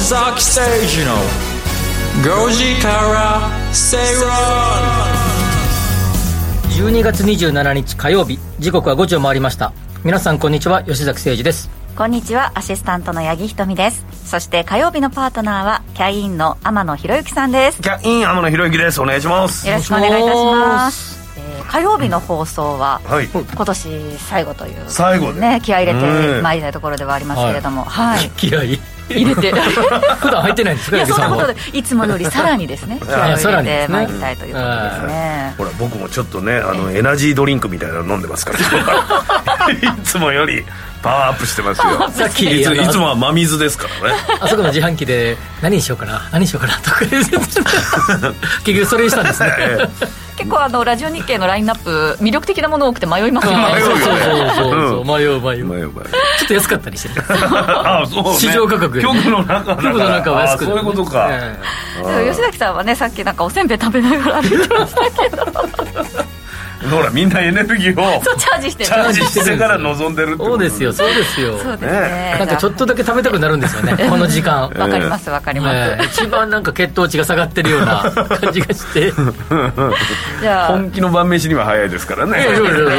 吉崎誠二の5時から正論12月27日火曜日時刻は5時を回りました。皆さんこんにちは吉崎誠二です。こんにちはアシスタントの八木ひとみです。そして火曜日のパートナーはキャインの天野博之さんです。キャイン天野博之です。お願いします。よろしくお願いいたします。えー火曜日の放送は、はい。今年最後という最後で。ね気合い入れてうん。まいりたいところではありますけれども。はい、気合い入れて。普段入ってないんですかいやそんなことでいつもよりさらにですね。気合いをさら入れてまいりたいということですね。ほら僕もちょっとねあのエナジードリンクみたいなの飲んでますから。いつもよりパワーアップしてますよ。さっきいついつもは真水ですからね。あそこの自販機で何にしようかな？何にしようかな？とか 結局それにしたんですね。え結構あのラジオ日経のラインナップ魅力的なもの多くて迷いますよね。あーそうそうそうそうう。ん。迷う迷う。ちょっと安かったりして。あそうね。市場価格。局の中局の中は安く。あそういうことか、えでも吉崎さんはねさっきなんかおせんべい食べながら歩いてましたけど ほらみんなエネルギーをそうチャージしてる。チャージしてから望んでるってそうですよそうですよ。そうですね。なんかちょっとだけ食べたくなるんですよねこの時間。わかりますわかります、ええ一番なんか血糖値が下がってるような 感じがして。じゃあ。本気の晩飯には早いですからね。そうそうそうそう。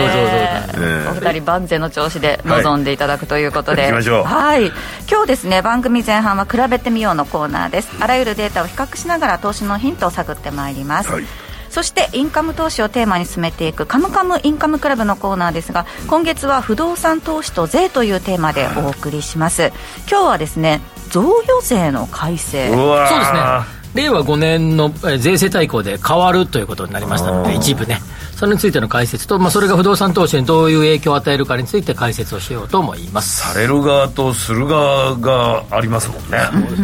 お二人万全の調子で臨んでいただくということで、はい行きましょう。はい。今日ですね番組前半は比べてみようのコーナーです。あらゆるデータを比較しながら投資のヒントを探ってまいります、はいそしてインカム投資をテーマに進めていくカムカムインカムクラブのコーナーですが今月は不動産投資と税というテーマでお送りします。今日はですね贈与税の改正。うわー。そうですね。令和5年のえー税制大綱で変わるということになりましたので一部ねそれについての解説と、まあ、それが不動産投資にどういう影響を与えるかについて解説をしようと思います。される側とする側がありますもんね。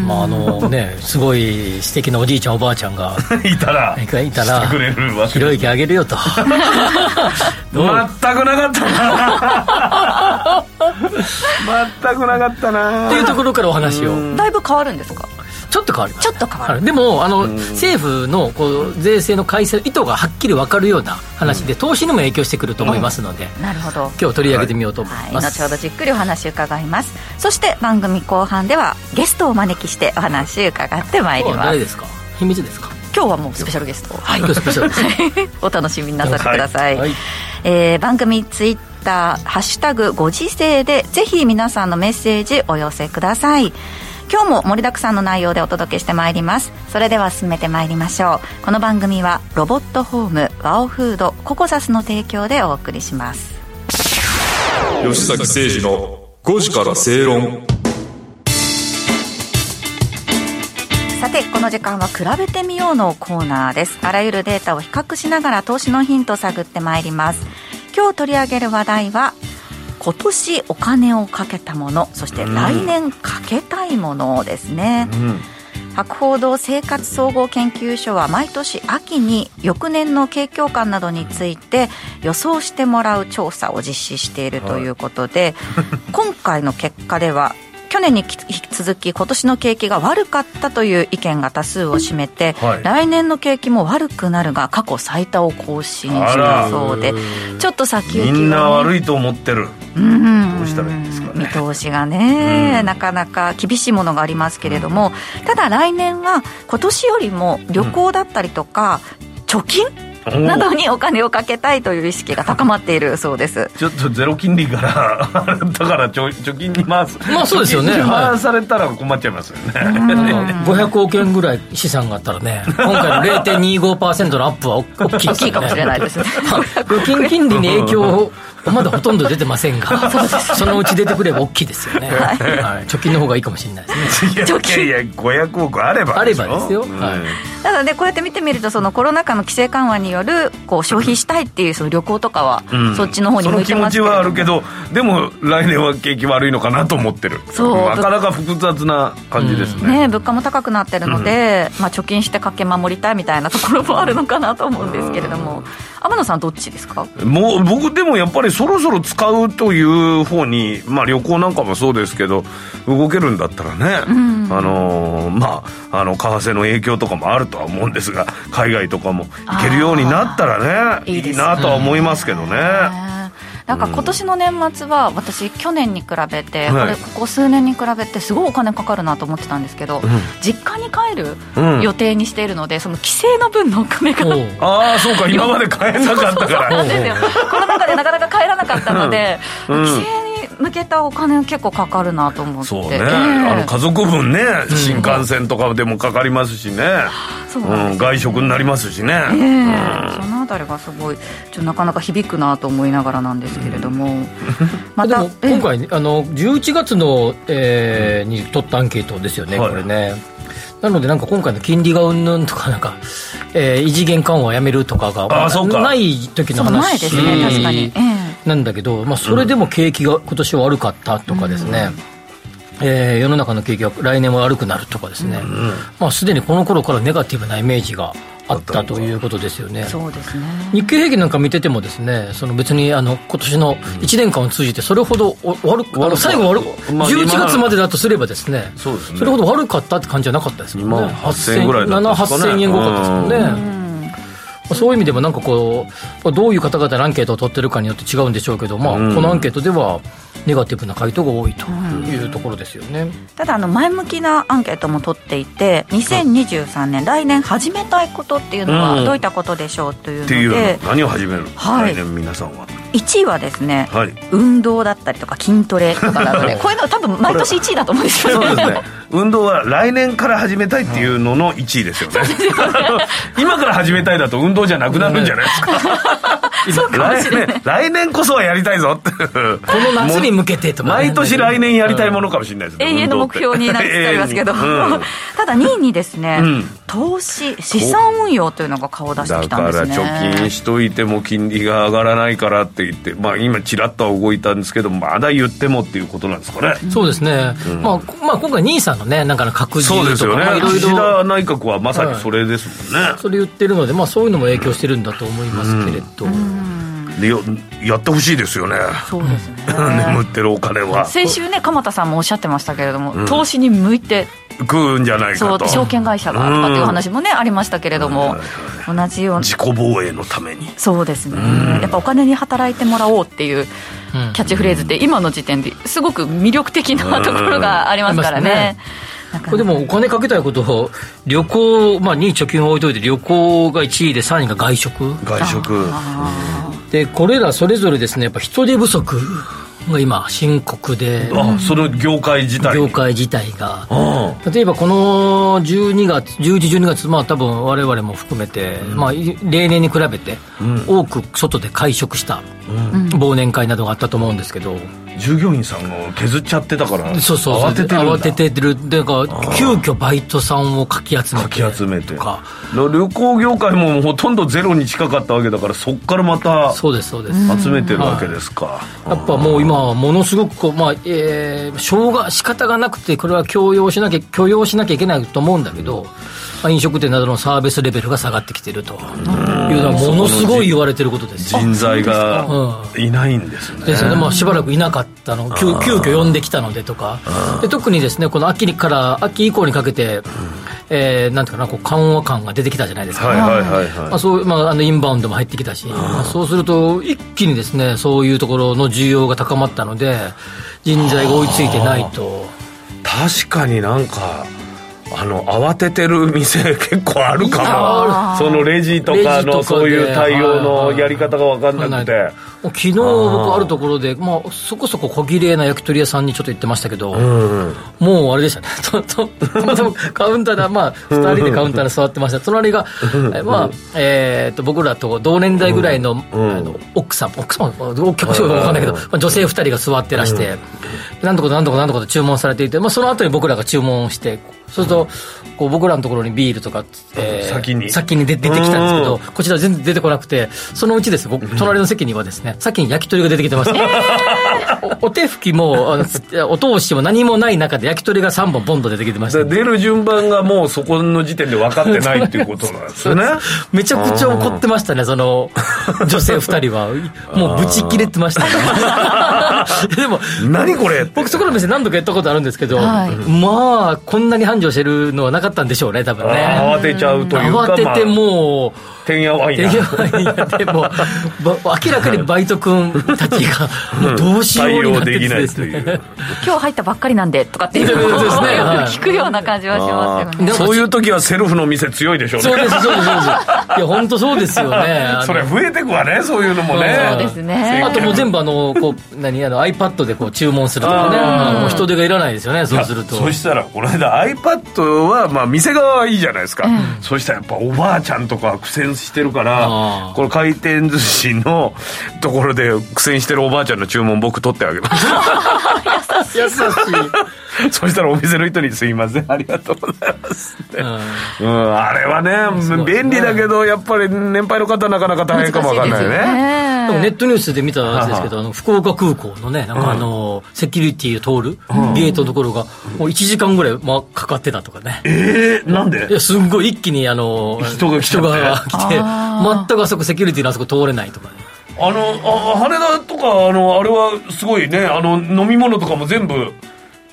まああのねすごい素敵なおじいちゃんおばあちゃんが いたらいたらしてくれるわけひろゆきあげるよと。どう？全くなかったな。全くなかったな。っていうところからお話を。だいぶ変わるんですか？ちょっと変わりますちょっと変わる。はい。でもあの政府のこう税制の改正意図がはっきり分かるような話で投資にも影響してくると思いますのでなるほど。今日取り上げてみようと思いはい、ます、後ほどじっくりお話伺います。そして番組後半ではゲストをお招きしてお話伺ってまいります。誰ですか？秘密ですか？今日はもうスペシャルゲストはい今日スペシャルです。お楽しみになさってください、はい。えー番組ツイッターハッシュタグご時世でぜひ皆さんのメッセージお寄せください今日も盛りだくさんの内容でお届けしてまいります。それでは進めてまいりましょう。この番組はロボットホームワオフードココザスの提供でお送りします。吉崎誠二の5時から正論。さてこの時間は比べてみようのコーナーです。あらゆるデータを比較しながら投資のヒントを探ってまいります。今日取り上げる話題は今年お金をかけたものそして来年かけたいものですね、博報堂生活総合研究所は毎年秋に翌年の景況感などについて予想してもらう調査を実施しているということで、今回の結果では去年に引き続き今年の景気が悪かったという意見が多数を占めて、はい。来年の景気も悪くなるが過去最多を更新したそうでちょっと先行きは、ね、みんな悪いと思ってる。うん。どうしたらいいんですかね。見通しがね、なかなか厳しいものがありますけれども、ただ来年は今年よりも旅行だったりとか、貯金おなどにお金をかけたいという意識が高まっているそうです。ちょっとゼロ金利から だからちょ貯金に回す。まあそうですよね。回されたら困っちゃいますよね、なん。か500億円ぐらい資産があったらね今回の0.25%のアップは大きい大きいかもしれないですね。預金金利に影響 まだほとんど出てませんが そのうち出てくれば大きいですよね、はい。貯金の方がいいかもしれないですね。いやいやいや500億あればあればですよ。うん。はい。ただねこうやって見てみるとそのコロナ禍の規制緩和によるこう消費したいっていうその旅行とかは、うん。そっちの方に向いてますその気持ちはあるけどどでも来年は景気悪いのかなと思ってる。そう。なかなか複雑な感じですね、ね、物価も高くなってるので、まあ、貯金して駆け守りたいみたいなところもあるのかなと思うんですけれども。天野さんどっちですか？もう僕でもやっぱりそろそろ使うという方に、まあ、旅行なんかもそうですけど動けるんだったらね、あのーまああの為替の影響とかもあるとは思うんですが海外とかも行けるようになったらねいいなとは思いますけどね。ねなんか今年の年末は私去年に比べて、はい。これここ数年に比べてすごいお金かかるなと思ってたんですけど、実家に帰るうん。予定にしているのでその帰省の分のお金が、ああそうか。今まで買えなかったから。なん。ですよ。コロナ禍でなかなか帰らなかったので、うん。帰省に向けたお金結構かかるなと思って。そうね、ええ。あの家族分ね新幹線とかでもかかりますしね、そうなんうん、外食になりますしね、ええ。そのあたりがすごいちょなかなか響くなと思いながらなんですけれども、またでもええ。今回ね、あの11月の、えーに取ったアンケートですよね、はい。これね。なので、なんか今回の金利がうんぬんとか、なんか、えー異次元緩和やめるとかが、まあそうか。ない時のそう前話ですね確かに、ええなんだけど、まあ、それでも景気が今年は悪かったとかですね、えー世の中の景気が来年は悪くなるとかですね、まあ、すでにこの頃からネガティブなイメージがあったということですよね。そうですね。日経平均なんか見ててもですね、その別にあの今年の1年間を通じてそれほどお悪く、あの最後悪く、まあ11今月までだとすればですね、そうですね。れほど悪かったって感じじゃなかったですもんね。2万8000円ぐらいだったんですかね。7、8000円多かったですもんね。まあそういう意味でもなんかこう、まあどういう方々のアンケートを取ってるかによって違うんでしょうけど、まあ、このアンケートではネガティブな回答が多いというところですよね。ただあの前向きなアンケートも取っていて2023年来年始めたいことっていうのうん。はどういったことでしょうというっていうのでの何を始める、はい。来年皆さんは。1位はですねはい。運動だったりとか筋トレとかなのでこういうの多分毎年1位だと思うんですよね。そうですね。運動は来年から始めたいっていうのの1位ですよね。今から始めたいだと運動じゃなくなるんじゃないですか来年来年こそはやりたいぞって。ここの夏に向けてとかね毎年来年やりたいものかもしれないですね。永遠の目標になりつつありますけど、うん。ただ2位にですね、うん。投資資産運用というのが顔を出してだきたんからですね。貯金しといても金利が上がらないからって言って、まあ、今ちらっとは動いたんですけどまだ言ってもっていうことなんですかね、そうですね。まあ、こまあ、今回、兄さんのね、なんかの拡充とか、そうですよね。岸田ろ、内閣はまさにそれですもんね、それ言ってるので、まあ、そういうのも影響してるんだと思いますけれど。でよやってほしいですよね。そうですね。眠ってるお金は。先週ね鎌田さんもおっしゃってましたけれども、投資に向いて食うんじゃないそうかと証券会社がとかっていう話もね、ありましたけれども、同じような自己防衛のために。そうですね、やっぱお金に働いてもらおうっていうキャッチフレーズって今の時点ですごく魅力的なところがありますからね。これでもお金かけたいことを、旅行、まあ、2位貯金を置いといて、旅行が1位で、3位が外食。外食。で、これらそれぞれですね、やっぱ人手不足が今、深刻で、あその業界自体。業界自体が。あ例えばこの12月、11、12月、まあ多分我々も含めて、まあい例年に比べて、多く外で会食した、忘年会などがあったと思うんですけど、従業員さんが削っちゃってたからそうそう慌ててる慌ててる。だから、急遽バイトさんをかき集めて。か。き集めて。旅行業界もほとんどゼロに近かったわけだからそこからまたそうです、そうです。集めてるわけですか、やっぱもう今、ものすごくこう、まあ、えー、しょうが、仕方がなくて、これは強要しなきゃ、許容しなきゃいけないと思うんだけど、まあ、飲食店などのサービスレベルが下がってきてると。いうのは、ものすごい言われてることです。よ。人材がういないんですね。ですよね、まあ、しばらくいなかったの、急急遽呼んできたのでとか、で特にですねこの秋から秋以降にかけて、えーなんていうかな、こう緩和感が出てきたじゃないですか。はいはいはいまはあ、そうまあ、あのインバウンドも入ってきたし、まあ、そうすると、一気にですねそういうところの需要が高まったので、人材が追いついてないと。い確かになんかあの慌ててる店 結構あるかも。そのレジとかのそういう対応のやり方が分かんなくて。もう昨日僕あるところで、まあ、そこそこ小綺麗な焼き鳥屋さんにちょっと行ってましたけど、もうあれでしたね、たまたまカウンターで、まあ、2人でカウンターに座ってました、隣が、えまあえー、と僕らと同年代ぐらいの,、あの奥さん、奥さん、お客さんわかんないけど、まあ、女性2人が座ってらして、なんとかなんとかなんとかと注文されていて、まあ、その後に僕らが注文して、そうすると、こう僕らのところにビールとか、えー先に。先に出出てきたんですけど、こちら全然出てこなくて、そのうちです、僕、隣の席にはですね、先に焼き鳥が出てきてました。お手拭きも、あのお通しも何もない中で焼き鳥が3本ボンと出てきてました、出る順番がもうそこの時点で分かってないっていうことなんですよね。めちゃくちゃ怒ってましたね、その、女性2人は。もうブチ切れてましたね。でも、何これ僕そこの店何度かやったことあるんですけど、はい、まあ、こんなに繁盛してるのはなかったんでしょうね、多分ね。慌てちゃうというか。慌ててもう、てんやわんや。てんやわんやでも、明らかにバイト君たちが、もうどうしようになっててですね。今日入ったばっかりなんで、とかっていうのを聞くような感じはしますよね。そういう時はセルフの店強いでしょうね。そうです、そうです、そうです。いや、本当そうですよね。それ増えてくわね、そういうのもね。そうですね。あともう全部あの、こう、何、あの、iPad でこう注文するとかね。もう人手がいらないですよね、そうすると。そしたら、この間 iPad は、まあ店側はいいじゃないですか。そしたらやっぱおばあちゃんとか苦戦してるから、これ回転寿司のところで苦戦してるおばあちゃんの注文僕取ってあげます。優しい。そしたらお店の人に「すいません。ありがとうございます」って、うん、あれはね便利だけどやっぱり年配の方なかなか大変かもわかんないよね。でもネットニュースで見たやつですけど、あの福岡空港のね、なんかあの、セキュリティを通るゲートのところが、もう1時間ぐらい、まあ、かかってたとかね。ええなんで？いや、すんごい一気にあの、人が来て、全くあそこセキュリティのあそこ通れないとかね。あのあ羽田とかあのあれはすごいねあの飲み物とかも全部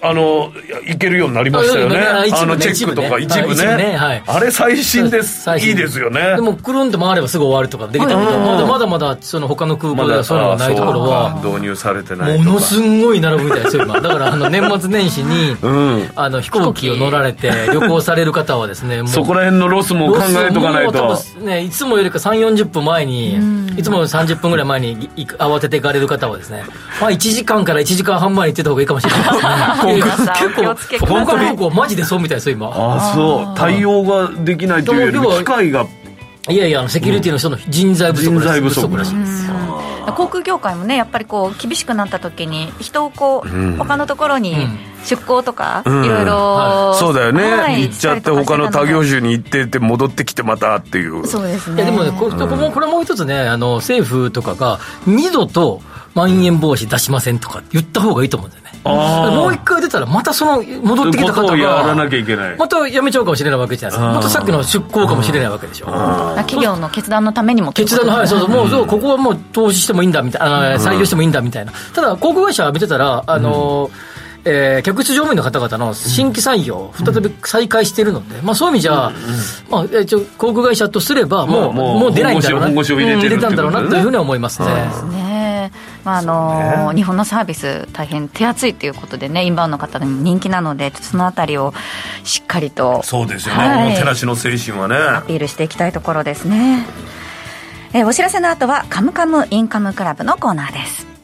あのいけるようになりましたよね、あのチェックとか一部ね、あれ最新です、いいですよね。でも、くるんと回ればすぐ終わるとかできたけど、まだまだまだその他の空港ではそういうのがないところは、導入されてないものすごい並ぶみたいですよ、今。だからあの年末年始に、あの飛行機を乗られて旅行される方はですね、そこら辺のロスも考えとかないと。ね、いつもよりか3、40分前に、いつも30分ぐらい前に慌てて行かれる方はですね、まあ1時間から1時間半前に行ってた方がいいかもしれないですね。結構付け本当にこうマジでそうみたいですよ今。ああそう。対応ができないというより機械が。いやいやセキュリティの人の人材不足らしい、不足らしいです航空業界もねやっぱりこう厳しくなった時に人をこう、うん、他のところに出向とか、いろい。ろ、そうだよね、はい、行っちゃって他の他業種に行ってって戻ってきてまたっていう。そうですね。いやでもねこれ,、これもう一つねあの政府とかが二度とまん延防止出しませんとか言った方がいいと思うんだよねもう一回出たら、またその戻ってきた方が、やらなきゃいけない。また辞めちゃうかもしれないわけじゃないですか、またさっきの出向かもしれないわけでしょ、企業の決断のためにも決断の、はい、そうそう、もう、うここはもう投資してもいいんだみたいな、採用してもいいんだみたいな、ただ、航空会社見てたら、あのえー、客室乗務員の方々の新規採用、再び再開しているので、まあ、そういう意味じゃ、まあ、一応、航空会社とすれば、もう、もう出ないんだろうな、入れたんだろうなというふうには思いますね。まああの、ね、日本のサービス大変手厚いということでねインバウンドの方でも人気なのでそのあたりをしっかりとそうですよね、はい、おもてなしの精神はね。アピールしていきたいところですね、えー、お知らせの後は「カムカムインカムクラブ」のコーナーです。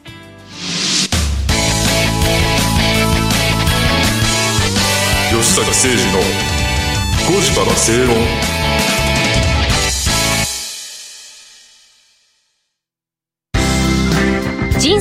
吉坂誠二の5時から正論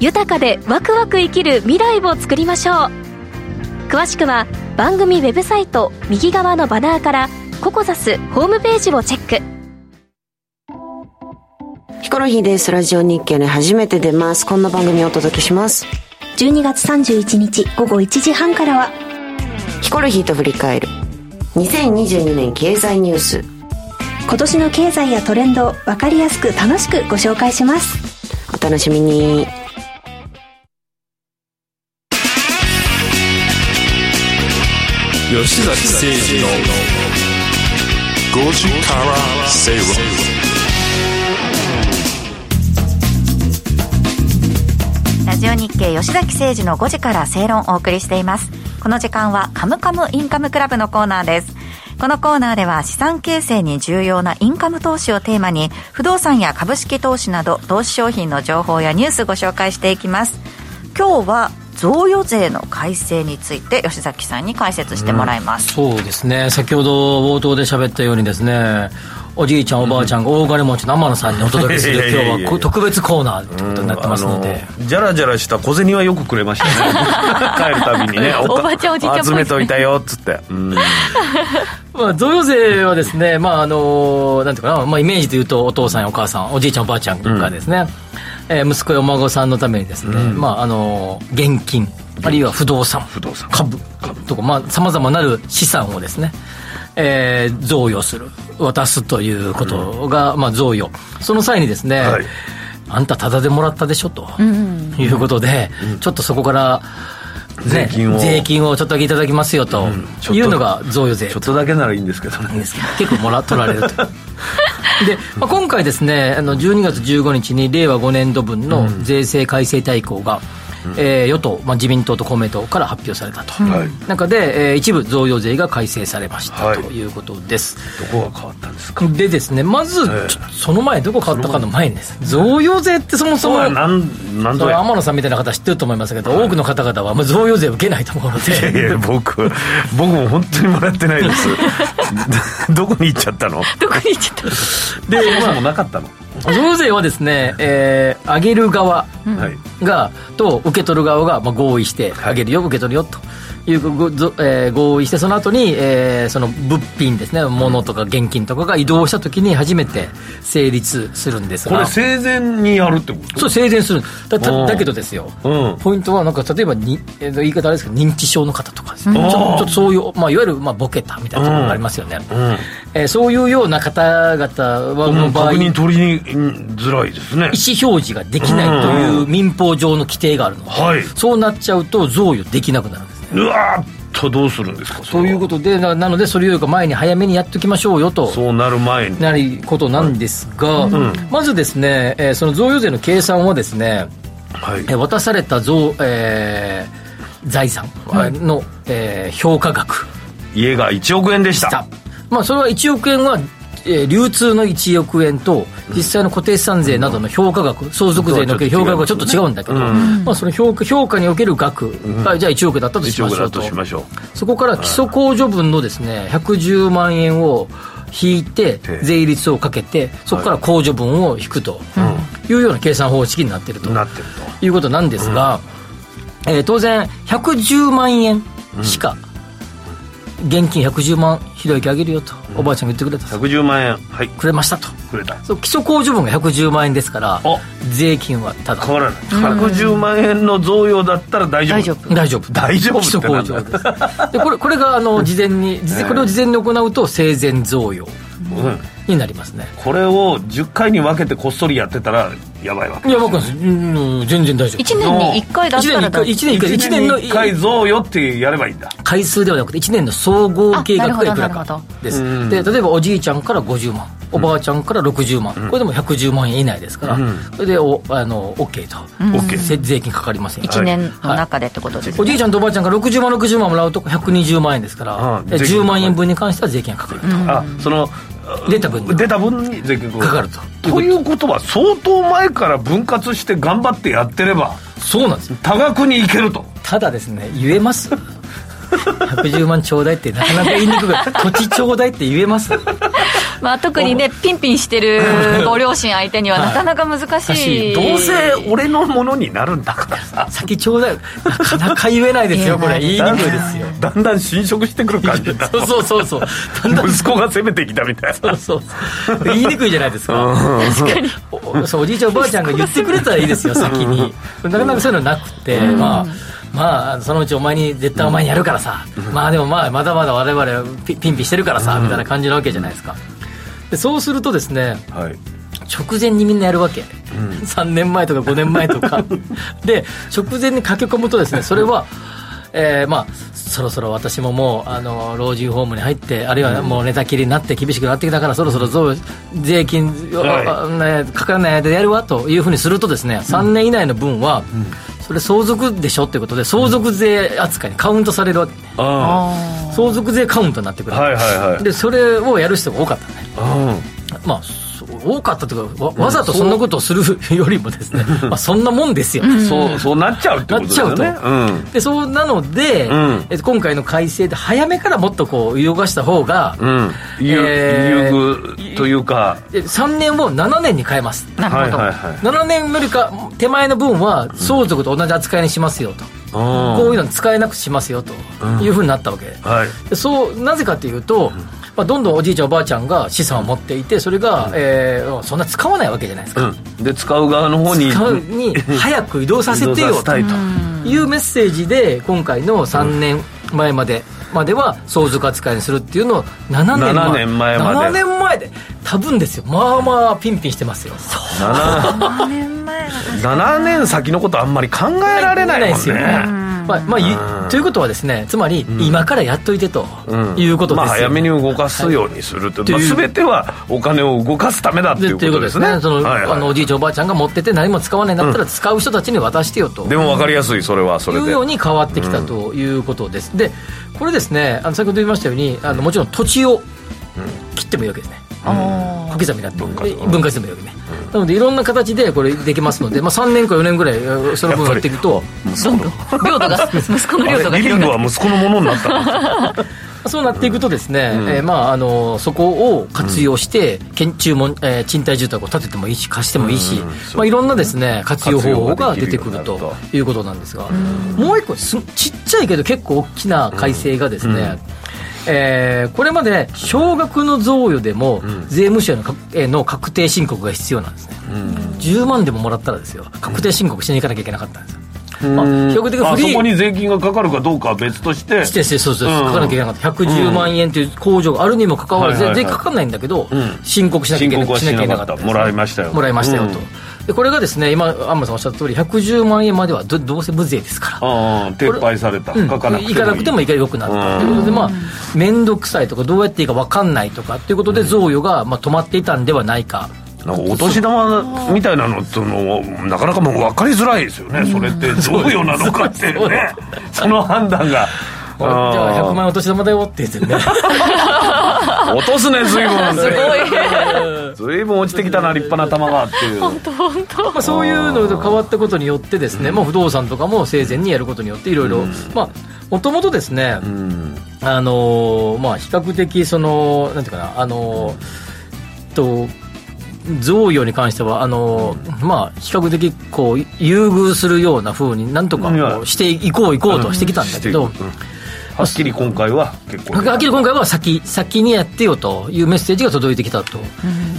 豊かでワクワク生きる未来を作りましょう詳しくは番組ウェブサイト右側のバナーからココザスホームページをチェックヒコロヒーです。ラジオ日経に初めて出ます。こんな番組をお届けします。12月31日午後1時半からは、ヒコロヒーと振り返る。2022年経済ニュース。今年の経済やトレンドを分かりやすく楽しくご紹介します。お楽しみに。吉崎誠二の5時から正論ラジオ日経吉崎誠二の5時から正論をお送りしています。この時間はカムカムインカムクラブのコーナーです。このコーナーでは資産形成に重要なインカム投資をテーマに不動産や株式投資など投資商品の情報やニュースご紹介していきます。今日は贈与税の改正について吉崎さんに解説してもらいます、そうですね。先ほど冒頭で喋ったようにですねおじいちゃんおばあちゃんが大金持ちの天野さんにお届けする 今日はこ特別コーナーということになってますので、あのじゃらじゃらした小銭はよくくれましたね。帰るたびにね。おばあちゃんおじいちゃん集めといたよっつって、うん。まあ、贈与税はですね、まああのなんていうかな、まあ、イメージで言うとお父さんやお母さんおじいちゃんおばあちゃんがですね、えー息子やお孫さんのためにですね、まああの現金あるいは不動産不動産。株とかまあさまざまなる資産をですねえー贈与する渡すということが、まあ、贈与。その際にですね、はい。あんたタダでもらったでしょと、いうことで、ちょっとそこから、ね、税金を。税金をちょっとだけいただきますよというのが贈与税ちょっとだけならいいんですけどね。結構もら取られると で、まあ、今回ですねあの12月15日に令和5年度分の税制改正大綱が、えー与党、まあ、自民党と公明党から発表されたと、はい。中で、えー一部贈与税が改正されました、はい。ということです。どこが変わったんですか？でですねまず、ええ。ちょっとその前どこ変わったかの前にです。ね贈与税ってそもそもなんなん天野さんみたいな方知ってると思いますけど、多くの方々はもう贈与税を受けないと思うのいやいでや僕僕も本当にもらってないです。どこに行っちゃったの？どこに行っちゃったで、そもそまもなかったの、あ、贈与税はですね、えー、上げる側はい。がと受け取る側がまあ合意して、はい。上げるよ受け取るよというえー合意してその後に、えーその物品ですね。物とか現金とかが移動した時に初めて成立するんですが。これ生前にやるってこと？そう生前する。だうん。だだけどですよ、うん。ポイントはなんか例えばに、えー言い方あれですけど認知症の方とかですね、ちょちょっとそういう、まあ、いわゆる、まあ、ボケたみたいなところがありますよね、うん。えーそういうような方々はの場合確認取りにづらいですね。意思表示ができないという民法上の規定があるので、はい。そうなっちゃうと贈与できなくなるんです。ねうわーっとどうするんですかそういうこととでななのでそれよりか前に早めにやっておきましょうよと。そうなる前に。なることなんですが、まずですね、えーその贈与税の計算はですね、はい。えー渡された贈、えー財産の、えー評価額。家が1億円でした。した。まあ、それは1億円は、えー流通の1億円と実際の固定資産税などの評価額相続税における評価額はちょっと違うんだけど、まあ、その評価評価における額がじゃあ1億だったとし1億だましょう。とそこから基礎控除分のですね110万円を引いてええ。税率をかけてそこから控除分を引くとい。うような計算方式になっていると。いうことなんですが、えー当然110万円しか、現金110万ひろゆきあげるよと、おばあちゃんが言ってくれたと。110万円。はい。くれましたと。くれた。そう基礎控除分が110万円ですからお。税金はただ。変わらない。110万円の贈与だったら大丈夫。大丈夫。大丈夫。大丈夫基礎控除です。でこれこれがあの事前に 事前これを事前に行うと生前贈与。うんになりますね。これを10回に分けてこっそりやってたらやばいわけいや僕はうん全然大丈夫。1年に1回だったら大丈夫。1年に1回1年の1回贈与ってやればいいんだ。回数ではなくて1年の総合計額がいくら。かど。です。で例えばおじいちゃんから50万。おばあちゃんから60万、これでも110万円以内ですから、それでおあの OK と、OK せ税金かかりません。1年の中でってことですね。おじいちゃんとおばあちゃんが60万60万もらうと120万円ですから、ああえ税金10万円分に関しては税金がかかると、あその出た分に出た分に税金かかると。ということは相当前から分割して頑張ってやってればそうなんです。多額にいけると。ただですね言えます。110万ちょうだいってなかなか言いにくく土地ちょうだいって言えますまあ、特にねピンピンしてる ご両親相手にはなかなか難しい、どうせ俺のものになるんだからさ。先ちょうだい。なかなか言えないですよこれ。言いにくいですよ。だんだん侵食してくる感じだ。そうそうそうそう。だんだん。息子が攻めてきたみたいな。そうそう言いにくいじゃないですか。おそうおじいちゃんおばあちゃんが言ってくれたらいいですよ先に。なかなかそういうのなくて、まあまあそのうちお前に絶対お前にやるからさ、まあでもまあまだまだ我々ピピンピンしてるからさ、みたいな感じなわけじゃないですかでそうするとですねはい。直前にみんなやるわけ、3年前とか5年前とか。で直前に駆け込むとですねそれは、えーまあそろそろ私ももうあの老人ホームに入ってあるいはもう寝たきりになって厳しくなってきたからそろそろ増税金を、はい。かからない間でやるわというふうにするとですね3年以内の分は、それ相続でしょっていうことで相続税扱いにカウントされるわけね。あ相続税カウントになってくる、はいはいはい。でそれをやる人が多かったね。あまあ多かったというかわわざとそんなことをするよりもですね、まあ、そんなもんですよ、そうそうなっちゃうってことですよね。なっちゃうと。うん。でそうなので、ん。えっと今回の改正で早めからもっとこう動かした方が、うん。優えーというか。で3年を7年に変えます。なるほど、はいはいはい。7年よりか手前の分は相続と同じ扱いにしますよと、こういうの使えなくしますよというふうになったわけ、はい。でそうなぜかというと、まあ、どんどんおじいちゃんおばあちゃんが資産を持っていてそれが、えーそんな使わないわけじゃないですか、うん。で使う側の方に使うに早く移動させてよと。と。いうメッセージで今回の3年前まで、までは相続扱いにするっていうのを7年前。7年前まで。7年前で多分ですよ。まあまあピンピンしてますよ。7, 7年前が7年先のことあんまり考えられないもんですよねねまあまあ、ゆということはですねつまり今からやっといてということですよ、まあ、早めに動かすようにすると、まあ、という全てはお金を動かすためだっていうことですね。その、はいはい。あのおじいちゃんおばあちゃんが持ってて何も使わないんだったら使う人たちに渡してよと、でも分かりやすいそれはそれで。いうように変わってきたということです、でこれですねあの先ほど言いましたようにあのもちろん土地を切ってもいいわけですね、小刻みになって。分割分割でもいいわけね、なのでいろんな形でこれできますので、まあ、3年か4年ぐらいえーその分やっていくとどんどん。領土が 息子の領土がリビングは息子のものになったの そうなっていくとですね、えーまあ、あのそこを活用して、建注も、えー賃貸住宅を建ててもいいし貸してもいいし、まあ、いろんなですね活用方法が出てくるということなんですが、もう一個すちっちゃいけど結構大きな改正がですね、えーこれまで少額の贈与でも税務署への確定申告が必要なんですね、10万でももらったらですよ。確定申告しに行かなきゃいけなかったんですよ、まあ、比較的フリー。こに税金がかかるかどうかは別として。してしてそうそううん。書かなきゃいけなかった。110万円という控除があるにもかかわらず、はいはいはい。税金かかんないんだけど、ん。申告しなきゃいけなかった。しなきゃいけなかった。もらいましたよ。もらいましたよと、うんでこれがですね今アンマさんおっしゃった通り110万円まではどどうせ無税ですから。撤廃された。うん書かなくてもいい。行かなくてもいい。からよくなったということで、まあ、面倒くさいとか、どうやっていいか分かんないとかっていうことで、贈与がまあ止まっていたんではないか。なんかお年玉みたいなのってのなかなかもう分かりづらいですよね、それって 贈与なのかっていうね。その判断が。じゃあ100万円お年玉だよって言ってね。落とすね随分 すごい 随分落ちてきたな立派な玉がっていう。まあそういうのが変わったことによってですね、まあ、不動産とかも生前にやることによっていろいろまあもともとですね、あのーまあ比較的そのなんていうかなあのーと贈与に関してはあのーまあ比較的こう優遇するようなふうになんとかこうしていこういこうとはしてきたんだけど、うんはっきり今回は結構。はっきり今回は先先にやってよというメッセージが届いてきたと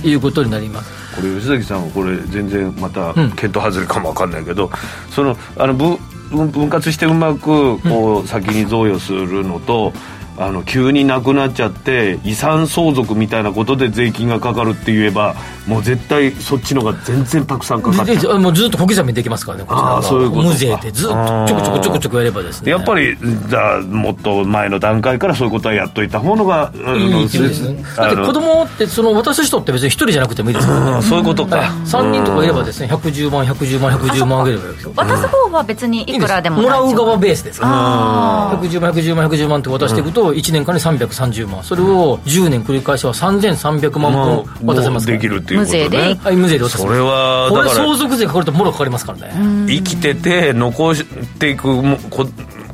いうことになります。これ吉崎さんはこれ全然またん。見当外れかもわかんないけど、そのあの分分割してうまくこう先に贈与するのと、あの急になくなっちゃって遺産相続みたいなことで税金がかかるって言えばもう絶対そっちのが全然たくさんかかっちゃう。ででもうずっと小刻みにできますからね、こちらは。そういうことか。無税でずっとちょこちょこちょこちょこやればですね。やっぱりじゃあもっと前の段階からそういうことはやっといた方のがいいですね。だって子供って、その渡す人って別に一人じゃなくてもいいですからね。あそういうことか、3人とかいればですね、110万、110万、110万あげればいいわけですよ。渡す方は別にいくらでももらう側ベースでですから。110万、110万、110万って渡していくと、1年間に330万。それを10年繰り返しは3300万も分渡せます。できるっていうことねはい、無税で渡せます。それはこれだから相続税かかるともろかかりますからね。生きてて残していく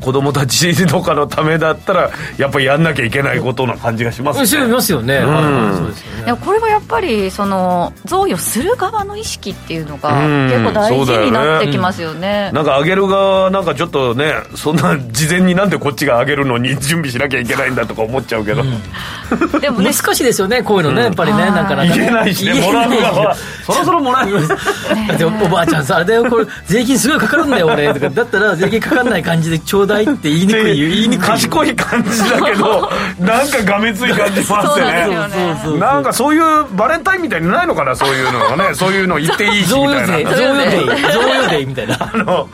子供たちとかのためだったらやっぱりやんなきゃいけないことな感じがしますね。ますよね。うですよね。これはやっぱりその贈与する側の意識っていうのがうん。結構大事になってきますよね。なんかあげる側なんかちょっとねそんな事前になんでこっちがあげるのに準備しなきゃいけないんだとか思っちゃうけど、でもね難しいですよね、こういうのね、やっぱりね、なかなかね。言えないしねもらう側は。そろそろもらえる だっておばあちゃんさ、あれだよ、これ、税金すごいかかるんだよ、俺。とか、だったら税金かかんない感じでちょうだいって言いにくい、言いにくい。賢い感じだけど なんかがめつい感じしますそうなんですね。なんかそういうバレンタインみたいにないのかなそういうのがね。そういうの言っていい日贈みたいな。贈与税、贈与税みたいな。あの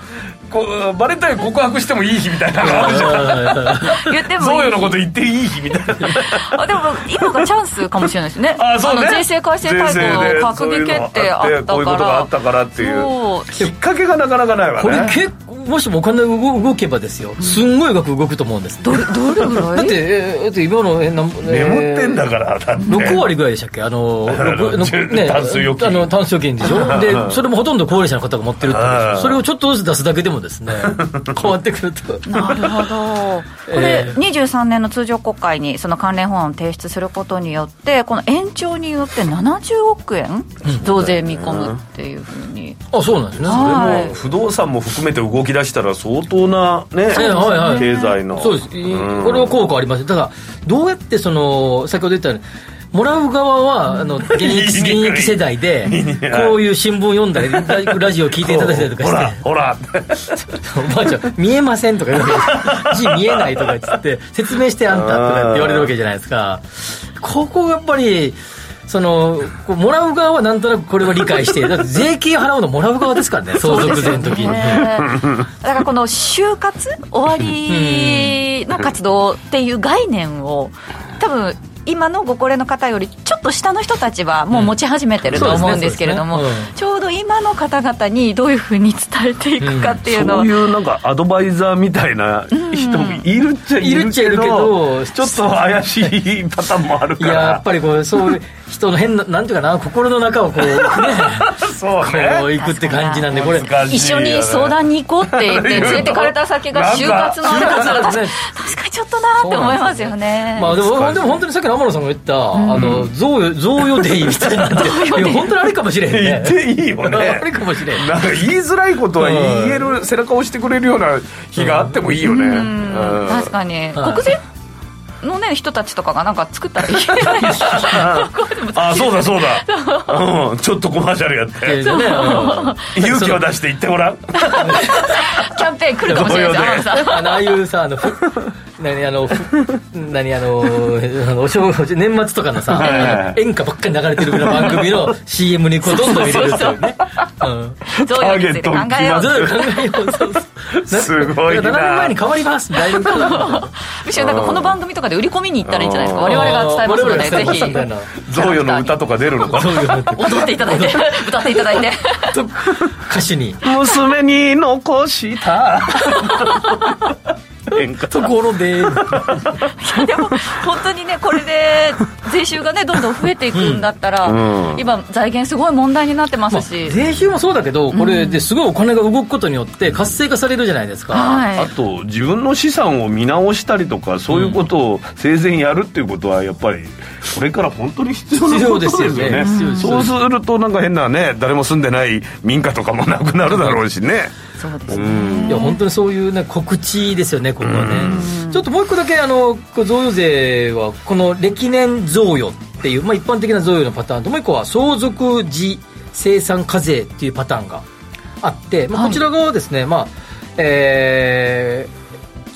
こうバレンタイン告白してもいい日みたいなのあるじゃん。言っても贈い。い与のこと言っていい日みたいな。あでも今がチャンスかもしれないですね。あそうね。の税制改正大綱の閣議決定あったから。こういうことがあったからっていう。そう。きっかけがなかなかないわね。これ結構、もしもお金が動動けばですよ。すんごい額動くと思うんです、どれどれぐらい？だってえーだって今のえなん眠ってんだからだって。6割ぐらいでしたっけ？あの 六のタンス預金。あのタンス預金でしょ？でそれもほとんど高齢者の方が持ってるってそれをちょっとずつ出すだけでもですね。変わってくると。なるほど。これ、23年の通常国会にその関連法案を提出することによってこの延長によって70億円増税見込むっていうふうに、あそうなんですね。はい。でも不動産も含めて動き出したら相当なね、ええはいはい。経済の。そうです、ん。これは効果あります。ただどうやってその先ほど言ったようにもらう側はあの現役 現役世代でこういう新聞読んだりララジオ聞いていただいたりとかほらしてほら おばあちゃん見えませんとか言うわけ。字見えないとか言って説明してあんたとかって言われるわけじゃないですか。ここがやっぱりそのこうもらう側はなんとなくこれは理解してだって税金払うのもらう側ですからね相続税の時に、ね。だからこの就活終わりの活動っていう概念を多分今のご高齢の方よりちょっと下の人たちはもう持ち始めてると思うんですけれども、ちょうど今の方々にどういうふうに伝えていくかっていうのを、そういうなんかアドバイザーみたいな人もいるっちゃいるけど,、いるっちゃいるけどちょっと怪しいパターンもあるいから。ややっぱりこうそういう人の変ななんていうかな心の中をこうね そうね。こういくって感じなんでこれ一緒に相談に行こうって言って 連れてかれた先が就活のあれだったら確かに確かにちょっとなって思いますよね。まあでもでも本当にさっきの天野さんが言った、あの贈与贈与デイみたいなんでいや本当にあれかもしれへんね。言っていいよね。あれかもしれん。なんか言いづらいことは言える背中を押してくれるような日があってもいいよね、うん。確かに。はい。国税のね人たちとかがなんか作ったらいい あそうだそうだ、う。ん、ちょっとコマーシャルやって。でねう。ん勇気を出して言ってごらん。キャンペーン来るかもしれないあのああいうさあのふ何あのふ 何あのあのお正月年末とかのさ、はいはいはい。あの演歌ばっかり流れてるような番組の CM にこうどんどん入れるっていうね。うん。贈与について考えようすごいな。7年前に変わります大丈夫かな。むしろなんかこの番組とかで売り込みに行ったらいいんじゃないですか。我々が伝えますのでぜみたいな。贈与の歌とか出るのか。踊っていただいて。歌っていただいて。と歌手に。娘に残した ところで。でも本当にねこれで税収がねどんどん増えていくんだったら、うん。今財源すごい問題になってますまあし、税収もそうだけどこれですごいお金が動くことによって活性化されるじゃないですか、はい。あと自分の資産を見直したりとかそういうことを生前やるっていうことはやっぱりこれから本当に必要なことですよね。必要ですよね。そうするとなんか変なね誰も住んでない民家とかもなくなるだろうしね。そうですね、いや本当にそういう、ね、告知ですよね、ここはね。ちょっともう一個だけあの贈与税はこの歴年贈与っていう、まあ、一般的な贈与のパターンともう一個は相続時生産課税っていうパターンがあって、まあ、はい。こちら側はですね、まあえ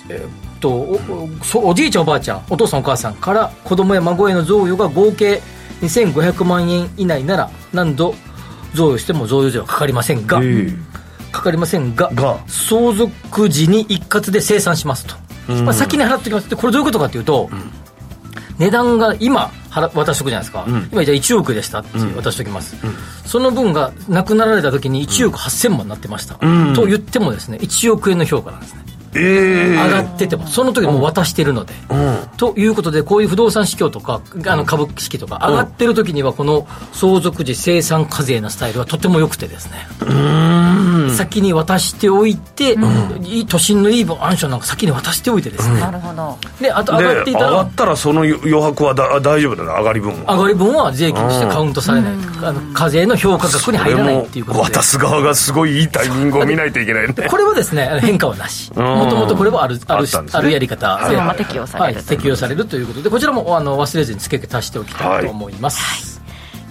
ーえーっとおおじいちゃんおばあちゃんお父さんお母さんから子供や孫への贈与が合計2500万円以内なら何度贈与しても贈与税はかかりませんが、かかりませんがが。相続時に一括で生産しますと、まあ、先に払ってきますでこれどういうことかというと、値段が今払渡しとくじゃないですか、今じゃあ1億でしたって渡しときます、その分がなくなられた時に1億8000万になってました、と言ってもですね1億円の評価なんですねええ上がっててもその時もう渡してるので、ということでこういう不動産市況とかあの株式とか上がってる時にはこの相続時生産課税のスタイルはとても良くてですね。先に渡しておいて、いい都心のいいマンションなんか先に渡しておいてですね、なるほど。であとで上上がっていたらがったらその余白はだ大丈夫だな上がり分は上がり分は税金としてカウントされない、あの課税の評価額に入らないっていうことで。渡す側がすごいいいタイミングを見ないといけないね。これはですね変化はなし。んもともとこれはあるあるあるやり方。そのまま適用されるはい、適用されるということでこちらもあの忘れずに付け足しておきたいと思います、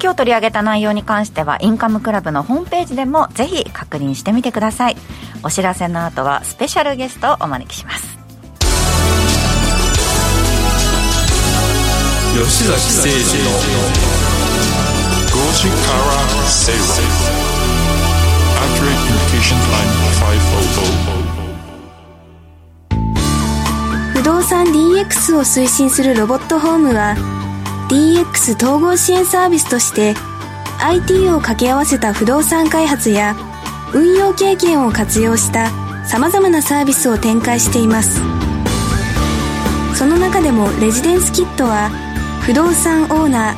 今日取り上げた内容に関してはインカムクラブのホームページでもぜひ確認してみてください。お知らせの後はスペシャルゲストをお招きします。吉崎誠二の5時から正論 Accurate Communication Time 500産 DX を推進するロボットホームは DX 統合支援サービスとして IT を掛け合わせた不動産開発や運用経験を活用したさまざまなサービスを展開しています。その中でもレジデンスキットは不動産オーナ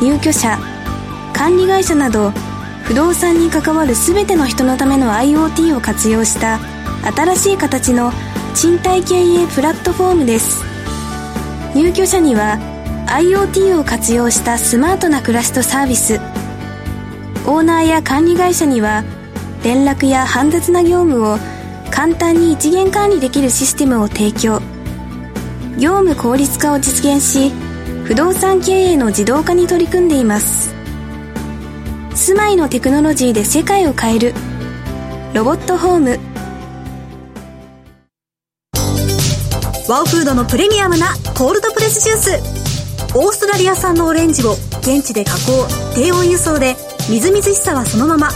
ー入居者管理会社など不動産に関わる全ての人のための IoT を活用した新しい形の賃貸経営プラットフォームです。入居者には IoT を活用したスマートな暮らしとサービス。オーナーや管理会社には連絡や煩雑な業務を簡単に一元管理できるシステムを提供。業務効率化を実現し不動産経営の自動化に取り組んでいます。住まいのテクノロジーで世界を変える。ロボットホーム。ワオフードのプレミアムなコールドプレスジュース。オーストラリア産のオレンジを現地で加工低温輸送でみずみずしさはそのまま。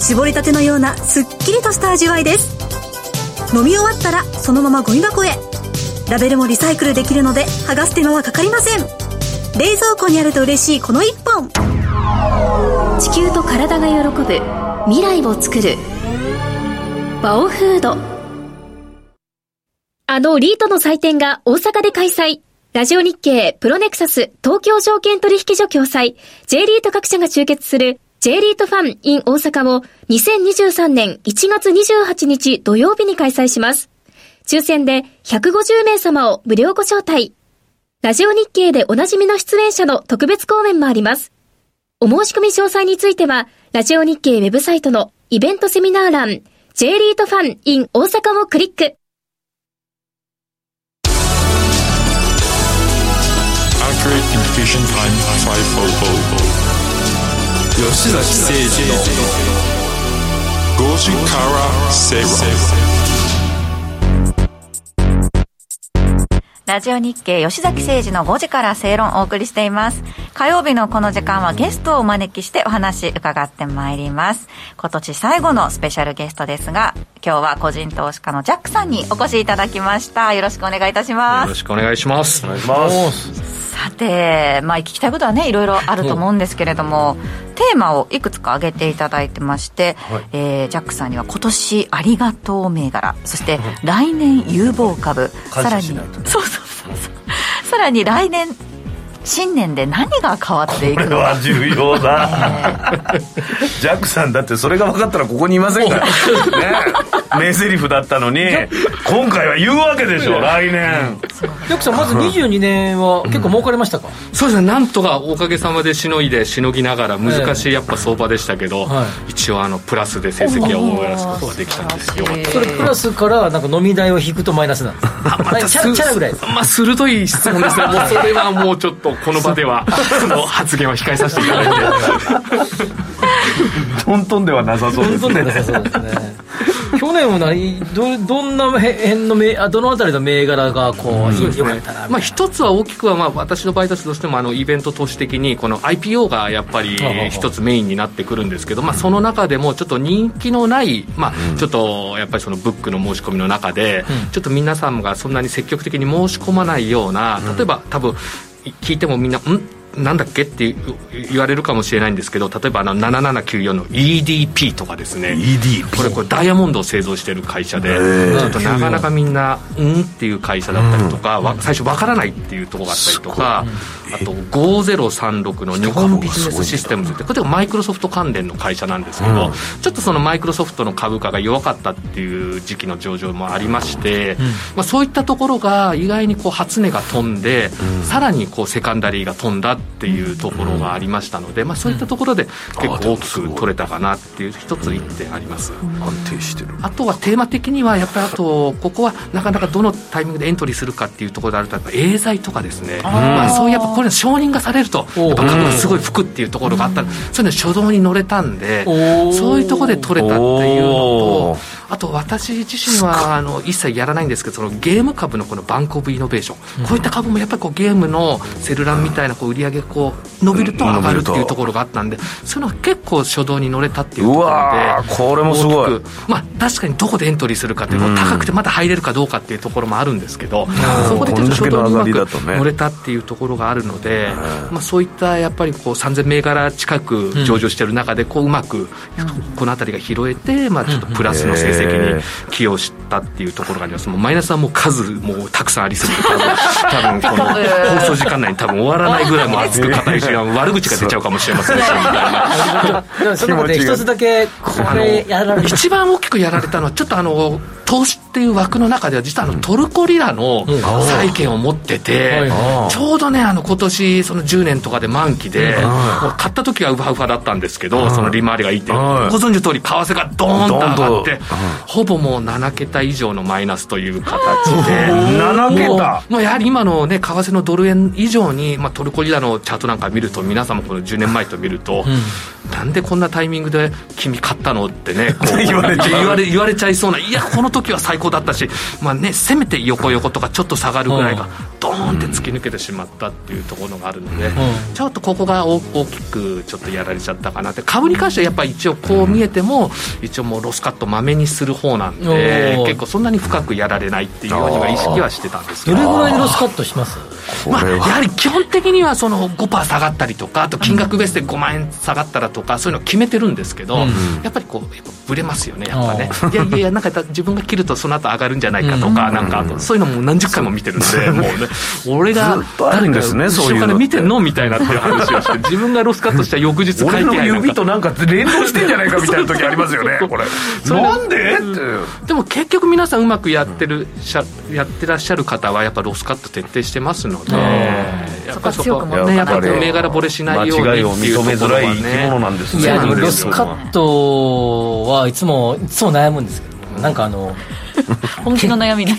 絞りたてのようなすっきりとした味わいです。飲み終わったらそのままゴミ箱へ。ラベルもリサイクルできるので剥がす手間はかかりません。冷蔵庫にあると嬉しいこの一本。地球と体が喜ぶ未来を作る。バオフード。あのリートの祭典が大阪で開催ラジオ日経プロネクサス東京証券取引所共催 J リート各社が集結する J リートファン in 大阪を2023年1月28日土曜日に開催します。抽選で150名様を無料ご招待。ラジオ日経でおなじみの出演者の特別講演もあります。お申し込み詳細については、ラジオ日経ウェブサイトのイベントセミナー欄、J リートファン in 大阪をクリック。Accurate Communication Time 500. 吉崎誠二のラジオ日経吉崎誠二の5時から正論をお送りしています。火曜日のこの時間はゲストをお招きしてお話伺ってまいります。今年最後のスペシャルゲストですが、今日は個人投資家のジャックさんにお越しいただきました。よろしくお願いいたします。よろしくお願いします。お願いします。さて、まあ、聞きたいことはねいろいろあると思うんですけれども、テーマをいくつか挙げていただいてまして、はい。えージャックさんには今年ありがとう銘柄。そして来年有望株。さらにそうそうそうそう。さらに来年新年で何が変わっていくのか。これは重要だ。ジャックさんだってそれが分かったらここにいませんから。ね。名台詞だったのに今回は言うわけでしょ来年。ジャックさんまず22年は結構儲かりましたか、そうですね、なんとかおかげさまでしのいで、しのぎながら、難しいやっぱ相場でしたけど、は一応あの、プラスで成績を終えらすことができたんですよ。それプラスからなんか飲み代を引くとマイナスなんです またチャラチャラぐらいですまあ、鋭い質問ですね。もうそれはもうちょっと、この場では、その発言は控えさせていただいて。トントンではなさそうですどんどんなさそうですね。去年は何どどんな辺の銘あどのあたりの銘柄がこう、よかったなまあ、一つは大きくは、まあ、私の場合としてもあのイベント投資的にこの IPO がやっぱり一つメインになってくるんですけど、まあ、その中でもちょっと人気のない、まあ、ちょっとやっぱりそのブックの申し込みの中で、ちょっと皆さんがそんなに積極的に申し込まないような例えば多分聞いてもみんな「ん？なんだっけ?」って言われるかもしれないんですけど例えばあの7794の EDP とかですね。EDP これこれダイヤモンドを製造してる会社で、ー。ちょっとなかなかみんな「うん?」っていう会社だったりとか、わ最初わからないっていうところがあったりとかあと5036の日本ビジネスシステムズって。これマイクロソフト関連の会社なんですけど、ちょっとそのマイクロソフトの株価が弱かったっていう時期の上場もありまして、まあ、そういったところが意外にこう初値が飛んで、さらにこうセカンダリーが飛んだっていうところがありましたので、まあ、そういったところで結構大きく取れたかなっていう一つ一点あります。安定してる。あとはテーマ的にはやっぱりあとここはなかなかどのタイミングでエントリーするかっていうところであるとやっぱエーザイとかですね。まあ、そういうやっぱこれ承認がされるとやっぱすごい吹くっていうところがあった。そういうの初動に乗れたんでそういうところで取れたっていうのおとあと私自身はあの一切やらないんですけどそのゲーム株のこのバンク・オブ・イノベーション、こういった株もやっぱりこうゲームのセルランみたいなこう売り上げがこう伸びると上がるっていうと。ころがあったんでそういうのが結構初動に乗れたっていうところで。うわーこれもすごい。まあ確かにどこでエントリーするかっていうのは高くてまだ入れるかどうかっていうところもあるんですけど、そこでちょっと初動にうまくね。乗れたっていうところがあるので、まあ、そういったやっぱりこう3000銘柄近く上場してる中でこううまくこの辺りが拾えて、まあ、ちょっとプラスの成に寄与したっていうところがありますもうマイナスはもう数もうたくさん。ありすぎて多分多分この放送時間内に多分終わらないぐらいも熱く語りし悪口が出ちゃうかもしれません。しその中で一つだけこれやられ一番大きくやられたのはちょっとあの投資っていう枠の中では実はあのトルコリラの債券を持ってて、ちょうどねあの今年その10年とかで満期で、買った時はウハウハだったんですけど、その利回りがいいってご存知の通り為替がドーンと上がってほぼもう7桁以上のマイナスという形で。7桁。もうやはり今のね為替のドル円以上に、まあ、トルコリラのチャートなんか見ると皆さんもこの10年前と見ると、なんでこんなタイミングで君買ったのってね 言われ言われ言われちゃいそうないやこの時は最高だったし、まあね、せめて横横とかちょっと下がるぐらいがドーンって突き抜けてしまったっていうところがあるので、ちょっとここが大きくちょっとやられちゃったかなって株に関してはやっぱり一応こう見えても、一応もうロスカットまめにする方なんで結構そんなに深くやられないっていうようには意識はしてたんですけど。どれぐらいでロスカットします？まあ、やはり基本的にはその5%下がったりとかあと金額ベースで5万円下がったらとかそういうの決めてるんですけど、やっぱりこうやっぱブレますよねやっぱね。いやいやいやなんか自分が切るとその後上がるんじゃないかとか、なんかそういうのも何十回も見てるんで、もうね俺が誰かですねそういうの見てんのみたいなっていう話をして自分がロスカットした翌日俺の指となんか連動してんじゃないかみたいな時ありますよね これ。なんでってでも結局皆さんうまくやってるやってらっしゃる方はやっぱロスカット徹底してますのでやっぱそこねやっぱり銘柄ボレしないようにっていうところはね。いやロスカットはいつもいつも悩むんですけどなんかあの本気の悩みね。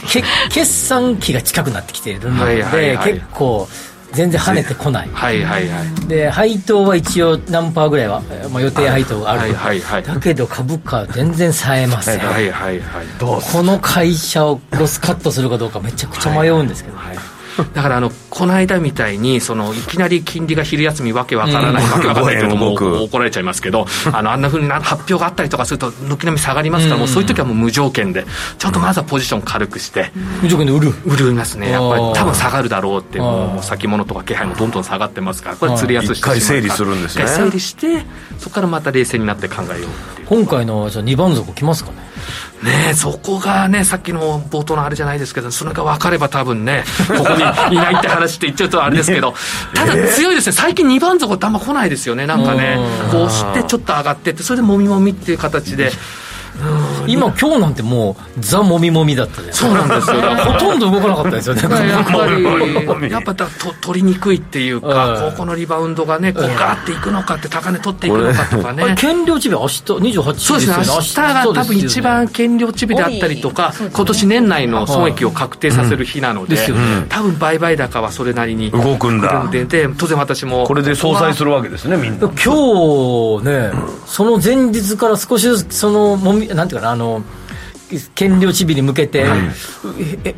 決算期が近くなってきているので、結構全然跳ねてこない、はいはいはい、で配当は一応何パーぐらいは、まあ、予定配当がある、はいはいはい、だけど株価全然冴えません、はいはいはい、この会社をロスカットするかどうかめちゃくちゃ迷うんですけど、はい だからあのこの間みたいにそのいきなり金利が昼休みわけわからない、わけわからないという怒られちゃいますけどあのあんなふうに発表があったりとかすると軒並み下がりますから、もうそういう時はもう無条件でちょっとまずはポジション軽くして、無条件で売る。売るますね。やっぱり多分下がるだろうってもう先物とか気配もどんどん下がってますからこれ釣りやすして一回整理するんですね。整理してそこからまた冷静になって考えよう今回のじゃ2番底きますかねねそこがね、さっきの冒頭のあれじゃないですけど、それが分かれば多分ね、ここにいないって話って言っちゃうとあれですけど、ただ強いですね、最近2番底ってあんま来ないですよね、なんかね、こうしてちょっと上がってって、それでもみもみっていう形で。今今日なんてもうザもみもみだったでそうなんですよ。ほとんど動かなかったですよね。やっぱり。やっぱと取りにくいっていうか、ここのリバウンドがねこうガーっていくのかって高値取っていくのかとかね。権量値日明日28日そうですね。明日が多分一番権量値日であったりとか、今年年内の損益を確定させる日なので、多分売買高はそれなりに動くんだ。でで当然私も。これで相殺するわけですねみんな。今日ねその前日から少しずつそのもみなんていうかなあの権量チビに向けて、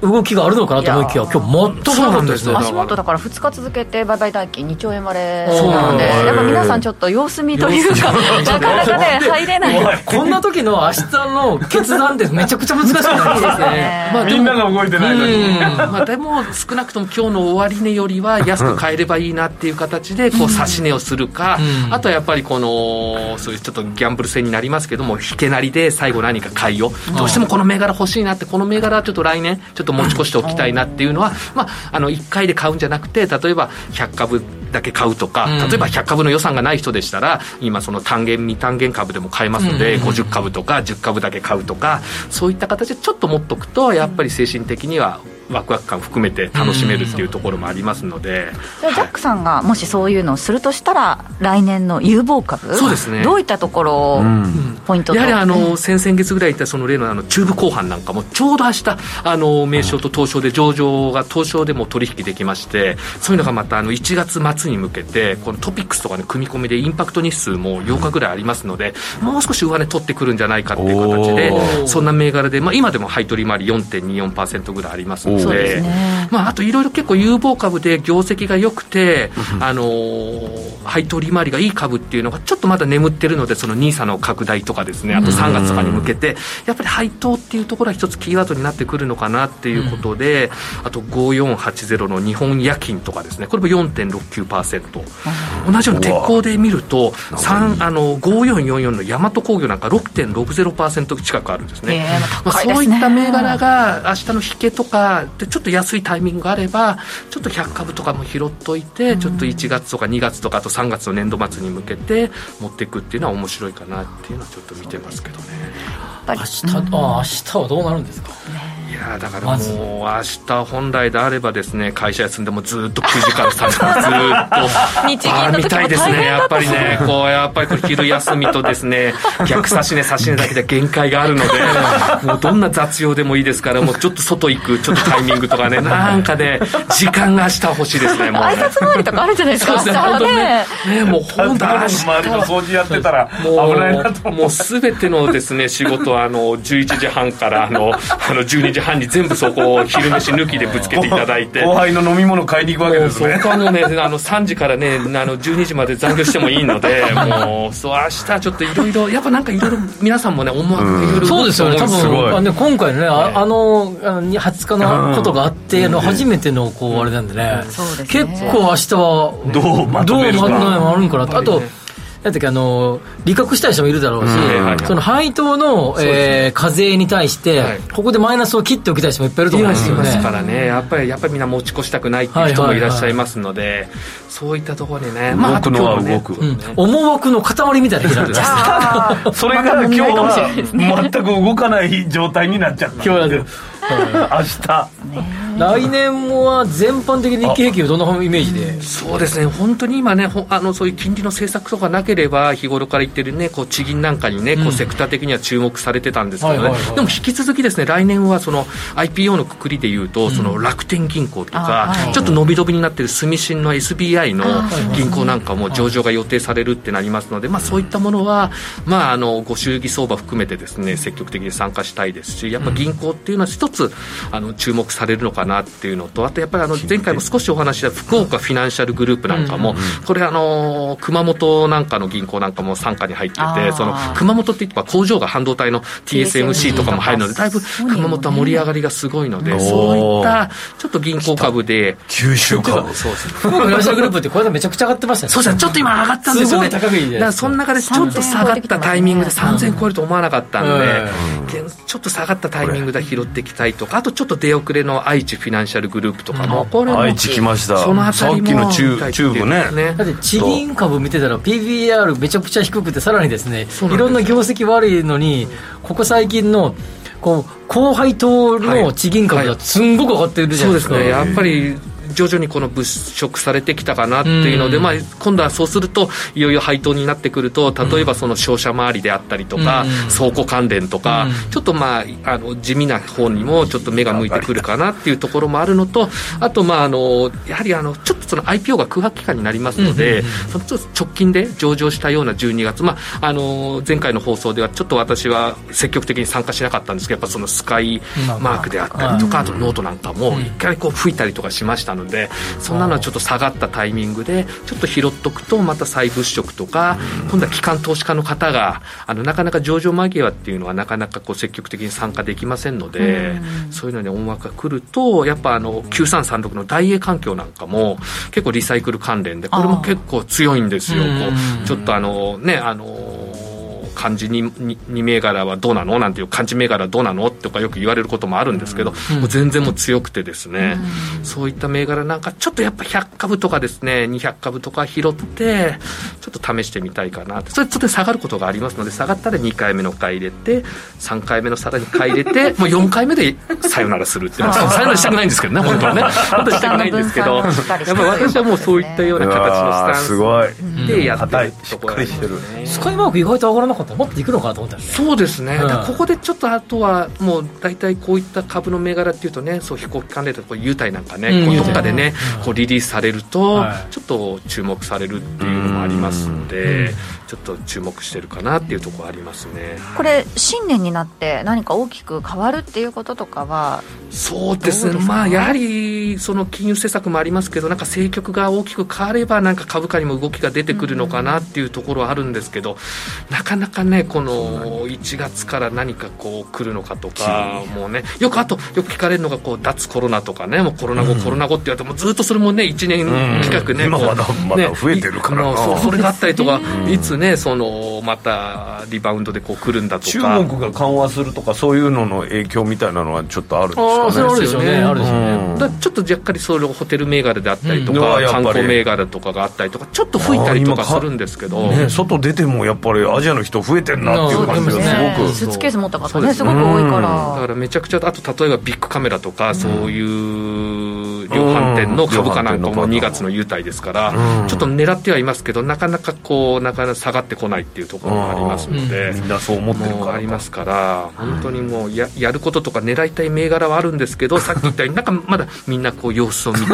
動きがあるのかなと思いきや、今日全くなんですね足元だから2日続けて売買代金2兆円割れ。そうなので、やっぱ皆さん、ちょっと様子見というか、なかなかね、入れない、こんな時の明日の決断って、めちゃくちゃ難しくないですね、まあ、みんなが動いてないのに、まあ、でも少なくとも今日の終値よりは安く買えればいいなっていう形で、こう指し値をするか、あとはやっぱりこの、そういうちょっとギャンブル戦になりますけども、引けなりで最後何か買いを、どうしてももこの銘柄欲しいなって、この銘柄はちょっと来年、ちょっと持ち越しておきたいなっていうのは、まあ、あの1回で買うんじゃなくて、例えば100株だけ買うとか、例えば100株の予算がない人でしたら、今、その単元、未単元株でも買えますので、50株とか10株だけ買うとか、そういった形でちょっと持っとくと、やっぱり精神的にはワクワク感含めて楽しめるっていうところもありますので、じゃあジャックさんがもしそういうのをするとしたら来年の有望株そうですね。どういったところをポイントやはりあの先々月ぐらい言ったその例のあの中部後半なんかもちょうど明日あの名称と東証で上場が東証でも取引できましてそういうのがまたあの1月末に向けてこのトピックスとかの組み込みでインパクト日数も8日ぐらいありますのでもう少し上値取ってくるんじゃないかっていう形でそんな銘柄で、まあ、今でも配当利回り4.24%ぐらいありますので、ね、まあ、あといろいろ結構有望株で業績が良くて、あの配当利回りがいい株っていうのがちょっとまだ眠ってるのでその NISA の拡大とかですねあと3月とかに向けてやっぱり配当っていうところは一つキーワードになってくるのかなっていうことで、あと5480の日本夜勤とかですねこれも4.69%同じように鉄鋼で見るとあの5444の大和工業なんか6.60%近くあるんですね、まあ、そういった銘柄が明日の引けとかでちょっと安いタイミングがあればちょっと100株とかも拾っといて、ちょっと1月とか2月とかあと3月の年度末に向けて持っていくっていうのは面白いかなっていうのはちょっと見てますけどね。明日,、あ明日はどうなるんですか、ねいやだからもう明日本来であればですね会社休んでもずっと9時から3時からずっとあ見たいですねやっぱりね。こうやっぱりこれ昼休みとですね 逆差し値差し値だけで限界があるのでもうどんな雑用でもいいですからもうちょっと外行くちょっとタイミングとかね なんかね時間が明日欲しいですねもう、ね、挨拶回りとかあるじゃないですかそうですね本当ねねもう本当周りの掃除やってたら危ないなともう全てのですね仕事はあの11時半からあのあの12時半に全部そこを昼飯抜きでぶつけていただいて。後輩の飲み物買いに行くわけですね。そこのねあの3時からねあの12時まで残業してもいいので もうそう明日ちょっといろいろやっぱなんかいろいろ皆さんもね思惑いろいろそうですよね。多分あね今回ねああのあの20日のことがあっての初めてのこうあれなんでね。結構明日はどうまとめるか。どうまとめるかなあとなんていうかあの利確したい人もいるだろうし、その配当の、えー、課税に対して、ここでマイナスを切っておきたい人もいっぱいいると思うんですよね。からね、やっぱりやっぱりみんな持ち越したくないっていう人もいらっしゃいますので、そういったところでね、まあ、動くのは動く、思惑の塊みたいな日なんです。それが今日は全く動かない状態になっちゃった。今日 明日。来年は全般的に日経平均はどんなイメージで？そうですね、本当に今ね、あのそういう金利の政策とかなければ、日頃から言ってるね、こう地銀なんかにね、こうセクター的には注目されてたんですけどね、でも引き続きですね、来年はその IPO のくくりでいうと、その楽天銀行とか、ちょっと伸び伸びになってる住信の SBI の銀行なんかも上場が予定されるってなりますので、まあ、そういったものは、まあ、あのご祝儀相場含めてですね、積極的に参加したいですし、やっぱ銀行っていうのは一つあの注目されるのかなっていうのと、あとやっぱりあの前回も少しお話した福岡フィナンシャルグループなんかも、これあの、熊本なんかの銀行なんかも傘下に入ってて、その熊本って言えば工場が半導体の TSMC とかも入るので、だいぶ熊本は盛り上がりがすごいので、そういったちょっと銀行株で、九州株、そうですね。福岡フィナンシャルグループってこれめちゃくちゃ上がってましたね。そうですね、ちょっと今上がったんですよね。だからその中でちょっと下がったタイミングで3000超えると思わなかったんで、ちょっと下がったタイミングで拾っていきたいとか、あとちょっと出遅れの愛知フィナンシャルグループとかも、これ愛知来ました。そのさっきの中中部ね。だって地銀株見てたら PBR めちゃくちゃ低くてさらにですねいろんな業績悪いのにここ最近のこう高配当の地銀株がすんごく上がってるじゃないですか、はいはい、そうですね。やっぱり徐々にこの物色されてきたかなっていうので、まあ、今度はそうするといよいよ配当になってくると例えばその商社周りであったりとか、倉庫関連とか、ちょっとまああの地味な方にもちょっと目が向いてくるかなっていうところもあるのとあとまああのやはりあのちょっとその IPO が空白期間になりますので、その直近で上場したような12月、まあ、あの前回の放送ではちょっと私は積極的に参加しなかったんですけどやっぱそのスカイマークであったりとか、あとノートなんかも一回こう吹いたりとかしましたのでそんなのはちょっと下がったタイミングでちょっと拾っとくとまた再物色とか今度は機関投資家の方があのなかなか上場間際っていうのはなかなかこう積極的に参加できませんのでそういうのに思惑が来るとやっぱあの9336の大英環境なんかも結構リサイクル関連でこれも結構強いんですよ。こうちょっとあのねあの漢字に2銘柄はどうなの？なんていう漢字銘柄はどうなの？とかよく言われることもあるんですけど、うん、もう全然もう強くてですね、うん、そういった銘柄なんかちょっとやっぱ100株とかですね200株とか拾ってちょっと試してみたいかなそれちょっと下がることがありますので下がったら2回目の買い入れて3回目のさらに買い入れて もう4回目でさよならするっていうのはさよならしたくないんですけどね本当はね。本当はしたくないんですけどやっぱ私はもうそういったような形のスタンスすごいでやってるところですね。スカイマーク意外と上がらなかったらもっといくのかなと思ったんでそうですね、うん、ここでちょっとあとはもう大体こういった株の銘柄っていうとねそう飛行機関連とか優待なんかね、うん、どっかでね、こうリリースされると、ちょっと注目されるっていうのもありますので、ちょっと注目してるかなっていうところありますね。これ新年になって何か大きく変わるっていうこととかは？そうですね。まあやはりその金融政策もありますけどなんか政局が大きく変わればなんか株価にも動きが出てくるのかなっていうところはあるんですけど、なかなかねこの1月から何かこう来るのかとかもうねよくあとよく聞かれるのがこう脱コロナとかねもうコロナ後、コロナ後って言われてもずっとそれもね1年近くね、今まだまだ増えてるからな、それがあったりとか、いつねそのまたリバウンドでこう来るんだとか。中国が緩和するとかそういうのの影響みたいなのはちょっとあるんですかね。それあるでしょうね。あるでしょうね、ちょっと若干それホテル銘柄であったりとか、観光銘柄とかがあったりとかちょっと吹いたりとかするんですけど、ね、外出てもやっぱりアジアの人増えてるなっていう感じがすごく、スーツケース持った方ねすごく多いから。だからめちゃくちゃあと例えばビッグカメラとかそういう量販店の株価なんかも2月の優待ですから、ちょっと狙ってはいますけどなかなかこうなかなか下がってこないっていうところもありますので、みんなそう思ってるから。ありますから本当にもうややることとか狙いたい銘柄はあるんですけど さっき言ったようになんかまだみんなこう様子を見て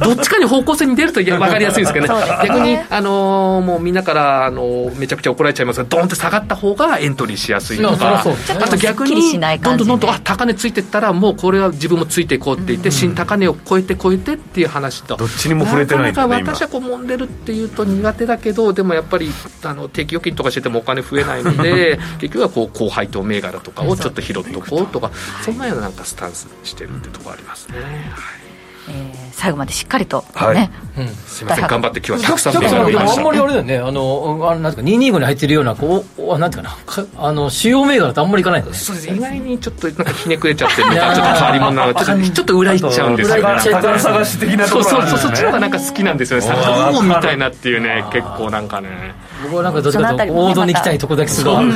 どっちかに方向性に出ると分かりやすいですけどね。逆に、あのー、もうみんなから、あのー、めちゃくちゃ怒られちゃいますがドンって下がった方がエントリーしやすいとか、あと逆にどんどんどんどんあ高値ついてったらもうこれは自分もついていこうって言って、新高値を超えて超えてっていう話とどっちにも触れてないんだ、ね、私はこう揉んでるっていうと苦手だけどでもやっぱりあの定期預金とかしててもお金増えないので結局はこう高配当銘柄とかをちょっと拾っとこうとかそんなようななんかスタンスしてるってところありますね。はいえー、最後までしっかりと、ね、はい。うん、すみません。頑張って今日はたくさん銘柄見ました。あんまりあれだよね。あのあなんていうか225に入ってるようなこうなんていうかな。かあの主要銘柄ってあんまりいかないんですそうです意外にちょっとなんかひねくれちゃってるのかちょっと変わり者なのちょっとちょっと裏いっちゃうんですよね宝探し的なところ、ね、そうそうそう。そっちの方がなんか好きなんですよね。魚もみたいなっていうね。結構なんかね。僕はなんかどっちかというと王道に行きたいとこだけすごい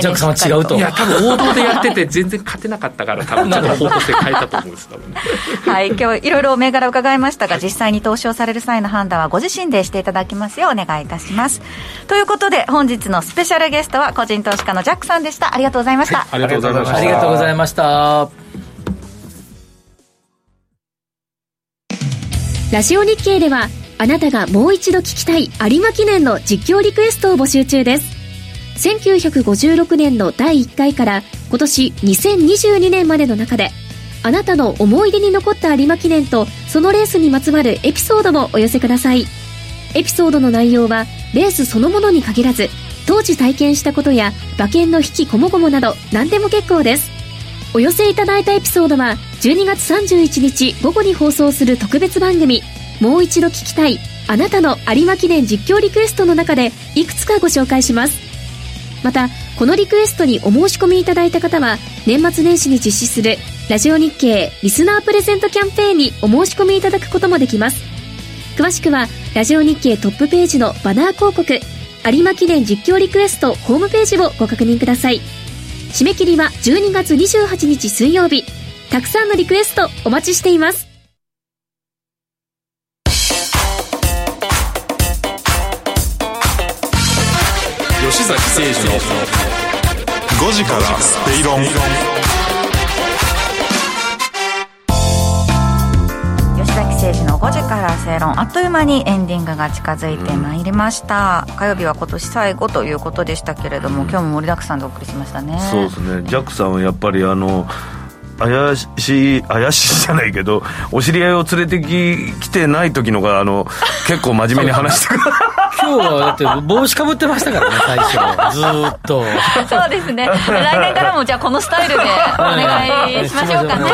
ジャックさんは違うと。いや多分王道でやってて全然勝てなかったから多分 ちょっと方向性変えたと思うんです多分、ね、はい今日いろいろ銘柄伺いましたが実際に投資をされる際の判断はご自身でしていただきますようお願いいたします。ということで本日のスペシャルゲストは個人投資家のジャックさんでした。ありがとうございました、はい、ありがとうございました。ありがとうございました。ラジオ日経ではあなたがもう一度聞きたい有馬記念の実況リクエストを募集中です1956年の第1回から今年2022年までの中であなたの思い出に残った有馬記念とそのレースにまつわるエピソードもお寄せください。エピソードの内容はレースそのものに限らず当時体験したことや馬券の引きこもごもなど何でも結構です。お寄せいただいたエピソードは12月31日午後に放送する特別番組。もう一度聞きたいあなたの有馬記念実況リクエストの中でいくつかご紹介します。またこのリクエストにお申し込みいただいた方は年末年始に実施するラジオ日経リスナープレゼントキャンペーンにお申し込みいただくこともできます。詳しくはラジオ日経トップページのバナー広告有馬記念実況リクエストホームページをご確認ください。締め切りは12月28日水曜日。たくさんのリクエストお待ちしています。崎誠二の5時からスペイロン吉崎誠二の5時から正論あっという間にエンディングが近づいてまいりました、うん、火曜日は今年最後ということでしたけれども、うん、今日も盛りだくさんでお送りしましたね。そうですね。ジャックさんはやっぱりあの怪しい怪しいじゃないけどお知り合いを連れてき来てない時のがあの結構真面目に話してくる今日はだって帽子かぶってましたからね最初ずっと。そうですね。来年からもじゃあこのスタイルでお願いしましょうかね。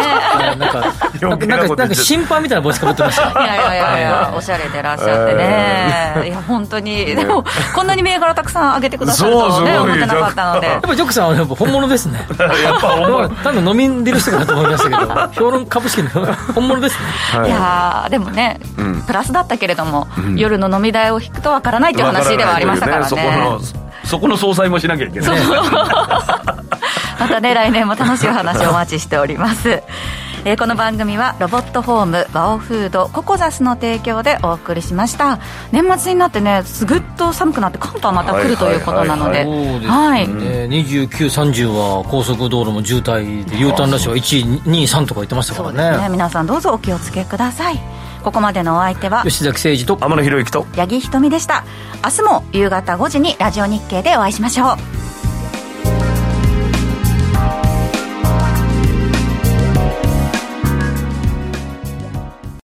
なんかなんかなんか審判みたいな帽子かぶってましたいやいやいやいやおしゃれでいらっしゃってね。いや本当に。でもこんなに銘柄たくさん上げてくださるとはね思ってなかったので。やっぱジョックさんはやっぱ本物ですね。やっぱ単な飲みんでる人かと思いましたけど評論株式の本物ですねいやでもねプラスだったけれども夜の飲み代を引くとわからないっていう話ではありましたからね、ね、そこの総裁もしなきゃいけない。またね来年も楽しいお話をお待ちしております。えーこの番組はロボットホームワオフードココザスの提供でお送りしました。年末になってねすぐっと寒くなって寒波また来るということなので。はい29、30は高速道路も渋滞で U ターンラッシュは1、2、3とか言ってましたからね。ね。皆さんどうぞお気をつけくださいここまでのお相手は吉崎誠二と天野博之と八木ひとみでした。明日も夕方5時にラジオ日経でお会いしましょう